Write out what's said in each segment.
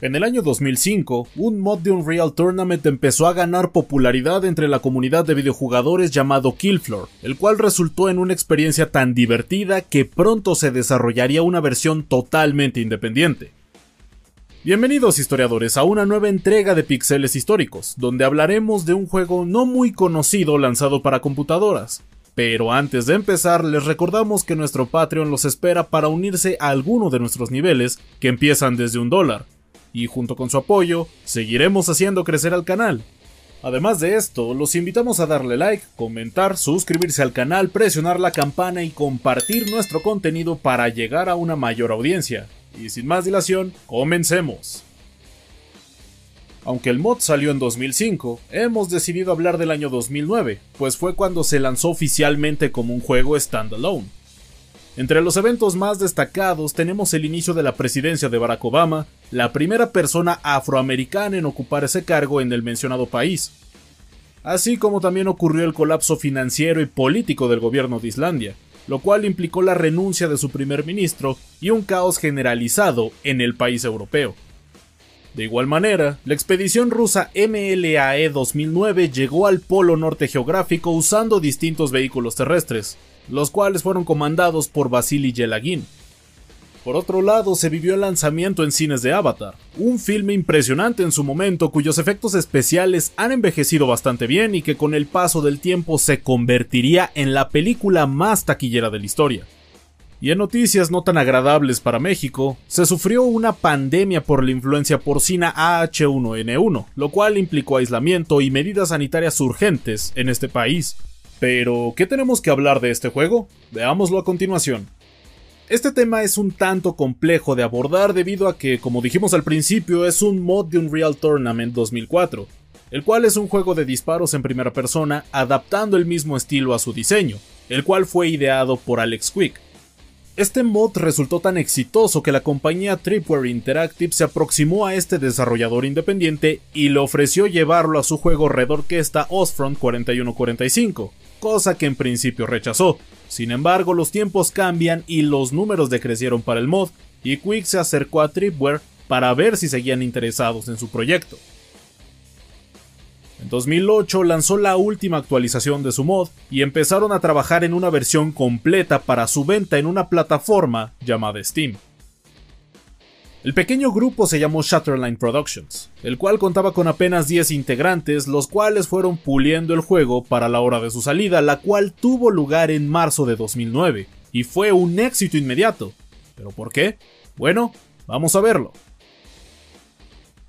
En el año 2005, un mod de Unreal Tournament empezó a ganar popularidad entre la comunidad de videojugadores llamado Killfloor, el cual resultó en una experiencia tan divertida que pronto se desarrollaría una versión totalmente independiente. Bienvenidos historiadores a una nueva entrega de Pixeles Históricos, donde hablaremos de un juego no muy conocido lanzado para computadoras, pero antes de empezar, les recordamos que nuestro Patreon los espera para unirse a alguno de nuestros niveles, que empiezan desde un dólar, y junto con su apoyo, seguiremos haciendo crecer al canal. Además de esto, los invitamos a darle like, comentar, suscribirse al canal, presionar la campana y compartir nuestro contenido para llegar a una mayor audiencia. Y sin más dilación, comencemos. Aunque el mod salió en 2005, hemos decidido hablar del año 2009, pues fue cuando se lanzó oficialmente como un juego standalone. Entre los eventos más destacados tenemos el inicio de la presidencia de Barack Obama, la primera persona afroamericana en ocupar ese cargo en el mencionado país, así como también ocurrió el colapso financiero y político del gobierno de Islandia, lo cual implicó la renuncia de su primer ministro y un caos generalizado en el país europeo. De igual manera, la expedición rusa MLAE 2009 llegó al polo norte geográfico usando distintos vehículos terrestres, los cuales fueron comandados por Vasily Yelagin. Por otro lado, se vivió el lanzamiento en cines de Avatar, un filme impresionante en su momento cuyos efectos especiales han envejecido bastante bien y que con el paso del tiempo se convertiría en la película más taquillera de la historia. Y en noticias no tan agradables para México, se sufrió una pandemia por la influencia porcina AH1N1, lo cual implicó aislamiento y medidas sanitarias urgentes en este país. Pero, ¿qué tenemos que hablar de este juego? Veámoslo a continuación. Este tema es un tanto complejo de abordar debido a que, como dijimos al principio, es un mod de Unreal Tournament 2004, el cual es un juego de disparos en primera persona adaptando el mismo estilo a su diseño, el cual fue ideado por Alex Quick, este mod resultó tan exitoso que la compañía Tripware Interactive se aproximó a este desarrollador independiente y le ofreció llevarlo a su juego Red Orquesta Ostfront 4145, cosa que en principio rechazó. Sin embargo, los tiempos cambian y los números decrecieron para el mod, y Quick se acercó a Tripware para ver si seguían interesados en su proyecto. En 2008 lanzó la última actualización de su mod y empezaron a trabajar en una versión completa para su venta en una plataforma llamada Steam. El pequeño grupo se llamó Shatterline Productions, el cual contaba con apenas 10 integrantes, los cuales fueron puliendo el juego para la hora de su salida, la cual tuvo lugar en marzo de 2009, y fue un éxito inmediato. ¿Pero por qué? Bueno, vamos a verlo.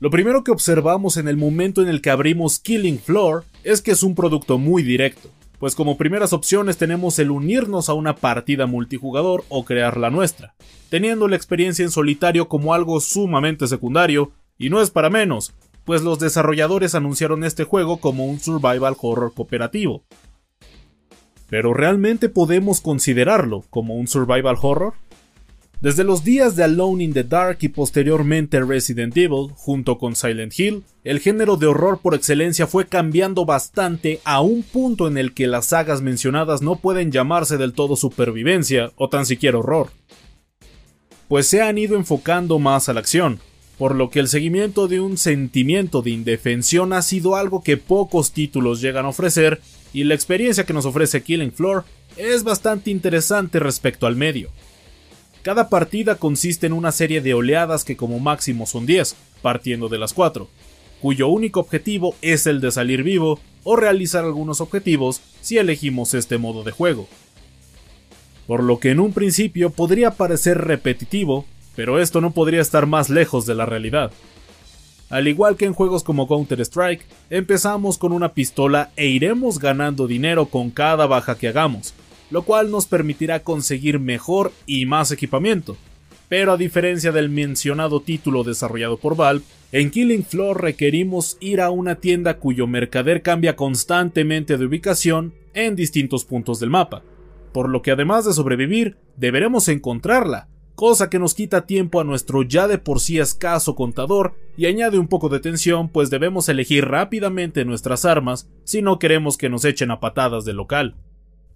Lo primero que observamos en el momento en el que abrimos Killing Floor es que es un producto muy directo, pues como primeras opciones tenemos el unirnos a una partida multijugador o crear la nuestra, teniendo la experiencia en solitario como algo sumamente secundario, y no es para menos, pues los desarrolladores anunciaron este juego como un survival horror cooperativo. ¿Pero realmente podemos considerarlo como un survival horror? Desde los días de Alone in the Dark y posteriormente Resident Evil, junto con Silent Hill, el género de horror por excelencia fue cambiando bastante a un punto en el que las sagas mencionadas no pueden llamarse del todo supervivencia o tan siquiera horror. Pues se han ido enfocando más a la acción, por lo que el seguimiento de un sentimiento de indefensión ha sido algo que pocos títulos llegan a ofrecer y la experiencia que nos ofrece Killing Floor es bastante interesante respecto al medio. Cada partida consiste en una serie de oleadas que como máximo son 10, partiendo de las 4, cuyo único objetivo es el de salir vivo o realizar algunos objetivos si elegimos este modo de juego. Por lo que en un principio podría parecer repetitivo, pero esto no podría estar más lejos de la realidad. Al igual que en juegos como Counter-Strike, empezamos con una pistola e iremos ganando dinero con cada baja que hagamos, lo cual nos permitirá conseguir mejor y más equipamiento. Pero a diferencia del mencionado título desarrollado por Valve, en Killing Floor requerimos ir a una tienda cuyo mercader cambia constantemente de ubicación en distintos puntos del mapa, por lo que además de sobrevivir, deberemos encontrarla, cosa que nos quita tiempo a nuestro ya de por sí escaso contador y añade un poco de tensión pues debemos elegir rápidamente nuestras armas si no queremos que nos echen a patadas del local.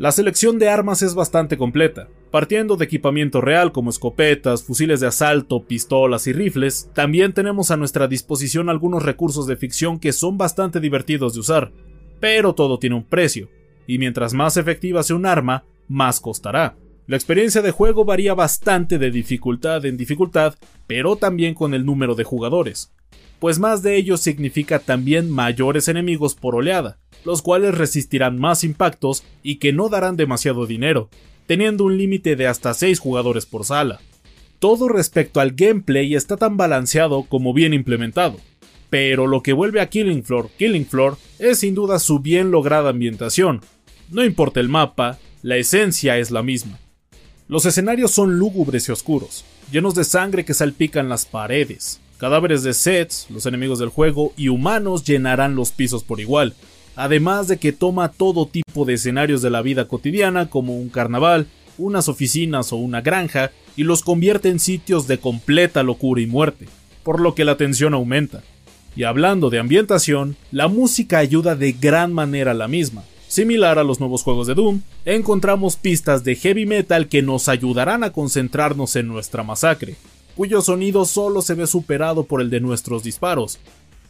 La selección de armas es bastante completa, partiendo de equipamiento real como escopetas, fusiles de asalto, pistolas y rifles, también tenemos a nuestra disposición algunos recursos de ficción que son bastante divertidos de usar, pero todo tiene un precio, y mientras más efectiva sea un arma, más costará. La experiencia de juego varía bastante de dificultad en dificultad, pero también con el número de jugadores, pues más de ellos significa también mayores enemigos por oleada, los cuales resistirán más impactos y que no darán demasiado dinero, teniendo un límite de hasta 6 jugadores por sala. Todo respecto al gameplay está tan balanceado como bien implementado, pero lo que vuelve a Killing Floor Killing Floor es sin duda su bien lograda ambientación. No importa el mapa, la esencia es la misma. Los escenarios son lúgubres y oscuros, llenos de sangre que salpican las paredes. Cadáveres de sets, los enemigos del juego y humanos llenarán los pisos por igual, además de que toma todo tipo de escenarios de la vida cotidiana como un carnaval, unas oficinas o una granja y los convierte en sitios de completa locura y muerte, por lo que la tensión aumenta. Y hablando de ambientación, la música ayuda de gran manera a la misma. Similar a los nuevos juegos de Doom, encontramos pistas de heavy metal que nos ayudarán a concentrarnos en nuestra masacre, cuyo sonido solo se ve superado por el de nuestros disparos,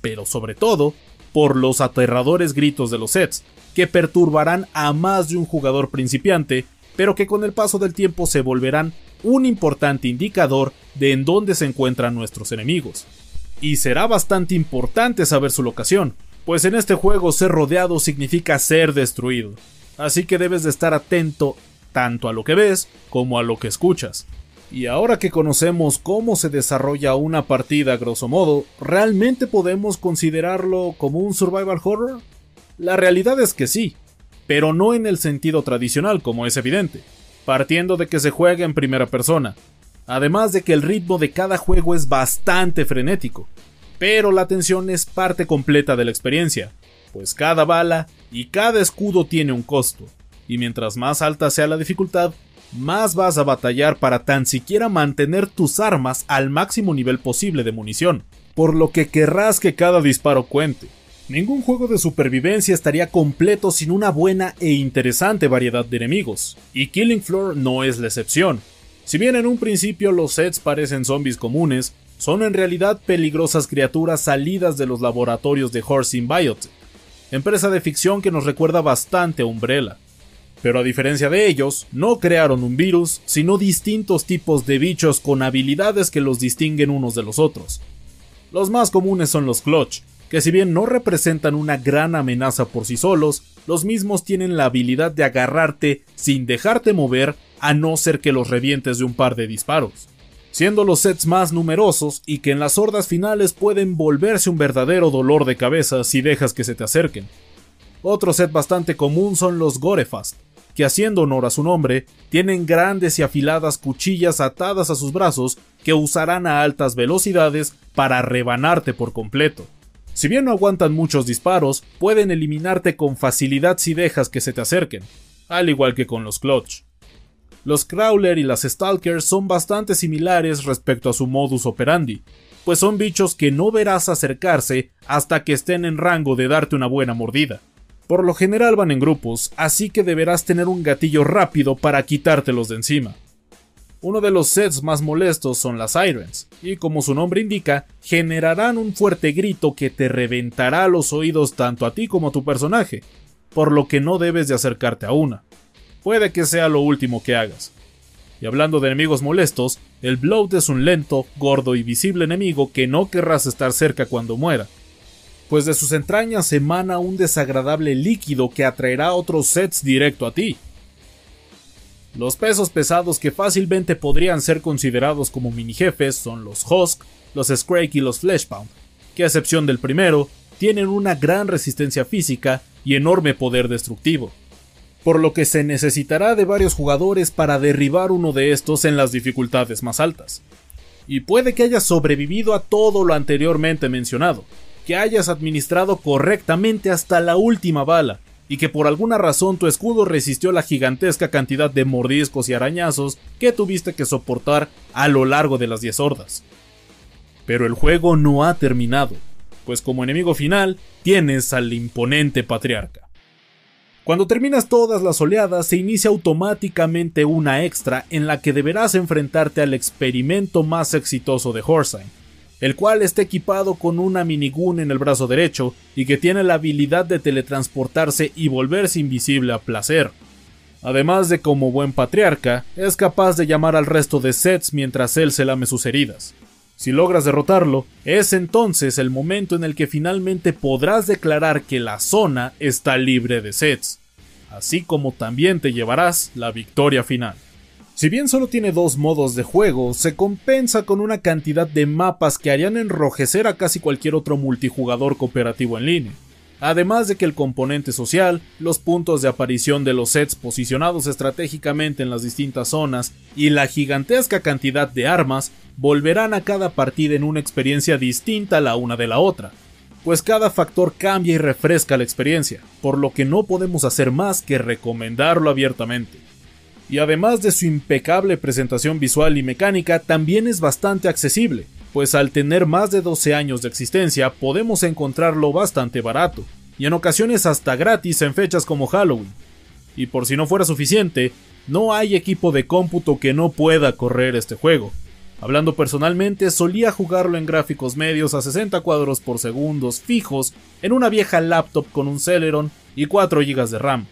pero sobre todo por los aterradores gritos de los sets, que perturbarán a más de un jugador principiante, pero que con el paso del tiempo se volverán un importante indicador de en dónde se encuentran nuestros enemigos. Y será bastante importante saber su locación, pues en este juego ser rodeado significa ser destruido, así que debes de estar atento tanto a lo que ves como a lo que escuchas. Y ahora que conocemos cómo se desarrolla una partida grosso modo, ¿realmente podemos considerarlo como un survival horror? La realidad es que sí, pero no en el sentido tradicional como es evidente, partiendo de que se juega en primera persona, además de que el ritmo de cada juego es bastante frenético, pero la tensión es parte completa de la experiencia, pues cada bala y cada escudo tiene un costo, y mientras más alta sea la dificultad, más vas a batallar para tan siquiera mantener tus armas al máximo nivel posible de munición, por lo que querrás que cada disparo cuente. Ningún juego de supervivencia estaría completo sin una buena e interesante variedad de enemigos, y Killing Floor no es la excepción. Si bien en un principio los sets parecen zombies comunes, son en realidad peligrosas criaturas salidas de los laboratorios de Horse Biotech, empresa de ficción que nos recuerda bastante a Umbrella. Pero a diferencia de ellos, no crearon un virus, sino distintos tipos de bichos con habilidades que los distinguen unos de los otros. Los más comunes son los Clutch, que si bien no representan una gran amenaza por sí solos, los mismos tienen la habilidad de agarrarte sin dejarte mover a no ser que los revientes de un par de disparos. Siendo los sets más numerosos y que en las hordas finales pueden volverse un verdadero dolor de cabeza si dejas que se te acerquen. Otro set bastante común son los Gorefast, que haciendo honor a su nombre, tienen grandes y afiladas cuchillas atadas a sus brazos que usarán a altas velocidades para rebanarte por completo. Si bien no aguantan muchos disparos, pueden eliminarte con facilidad si dejas que se te acerquen, al igual que con los Clutch. Los Crawler y las Stalkers son bastante similares respecto a su modus operandi, pues son bichos que no verás acercarse hasta que estén en rango de darte una buena mordida. Por lo general van en grupos, así que deberás tener un gatillo rápido para quitártelos de encima. Uno de los sets más molestos son las Sirens, y como su nombre indica, generarán un fuerte grito que te reventará los oídos tanto a ti como a tu personaje, por lo que no debes de acercarte a una. Puede que sea lo último que hagas. Y hablando de enemigos molestos, el Bloat es un lento, gordo y visible enemigo que no querrás estar cerca cuando muera, pues de sus entrañas emana un desagradable líquido que atraerá otros sets directo a ti. Los pesos pesados que fácilmente podrían ser considerados como mini jefes son los Husk, los Scrake y los Fleshpound, que a excepción del primero, tienen una gran resistencia física y enorme poder destructivo, por lo que se necesitará de varios jugadores para derribar uno de estos en las dificultades más altas. y puede que hayas sobrevivido a todo lo anteriormente mencionado, que hayas administrado correctamente hasta la última bala, y que por alguna razón tu escudo resistió la gigantesca cantidad de mordiscos y arañazos que tuviste que soportar a lo largo de las 10 hordas. Pero el juego no ha terminado, pues como enemigo final tienes al imponente patriarca. Cuando terminas todas las oleadas se inicia automáticamente una extra en la que deberás enfrentarte al experimento más exitoso de Horsein, el cual está equipado con una minigun en el brazo derecho y que tiene la habilidad de teletransportarse y volverse invisible a placer. Además de como buen patriarca, es capaz de llamar al resto de sets mientras él se lame sus heridas. Si logras derrotarlo, es entonces el momento en el que finalmente podrás declarar que la zona está libre de sets, así como también te llevarás la victoria final. Si bien solo tiene dos modos de juego, se compensa con una cantidad de mapas que harían enrojecer a casi cualquier otro multijugador cooperativo en línea. Además de que el componente social, los puntos de aparición de los sets posicionados estratégicamente en las distintas zonas y la gigantesca cantidad de armas volverán a cada partida en una experiencia distinta la una de la otra, pues cada factor cambia y refresca la experiencia, por lo que no podemos hacer más que recomendarlo abiertamente. Y además de su impecable presentación visual y mecánica, también es bastante accesible, pues al tener más de 12 años de existencia podemos encontrarlo bastante barato, y en ocasiones hasta gratis en fechas como Halloween. Y por si no fuera suficiente, no hay equipo de cómputo que no pueda correr este juego. Hablando personalmente, solía jugarlo en gráficos medios a 60 cuadros por segundos fijos en una vieja laptop con un Celeron y 4 GB de RAM.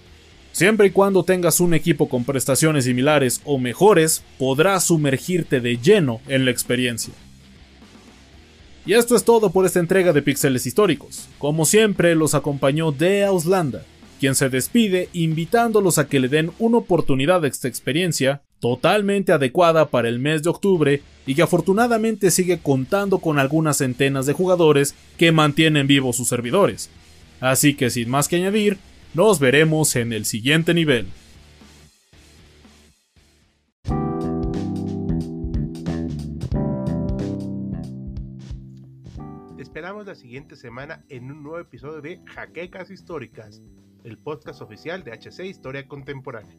Siempre y cuando tengas un equipo con prestaciones similares o mejores, podrás sumergirte de lleno en la experiencia. Y esto es todo por esta entrega de Pixeles Históricos. Como siempre, los acompañó de Auslanda, quien se despide invitándolos a que le den una oportunidad de esta experiencia totalmente adecuada para el mes de octubre y que afortunadamente sigue contando con algunas centenas de jugadores que mantienen vivos sus servidores. Así que sin más que añadir, nos veremos en el siguiente nivel. esperamos la siguiente semana en un nuevo episodio de Jaquecas Históricas, el podcast oficial de HC Historia Contemporánea.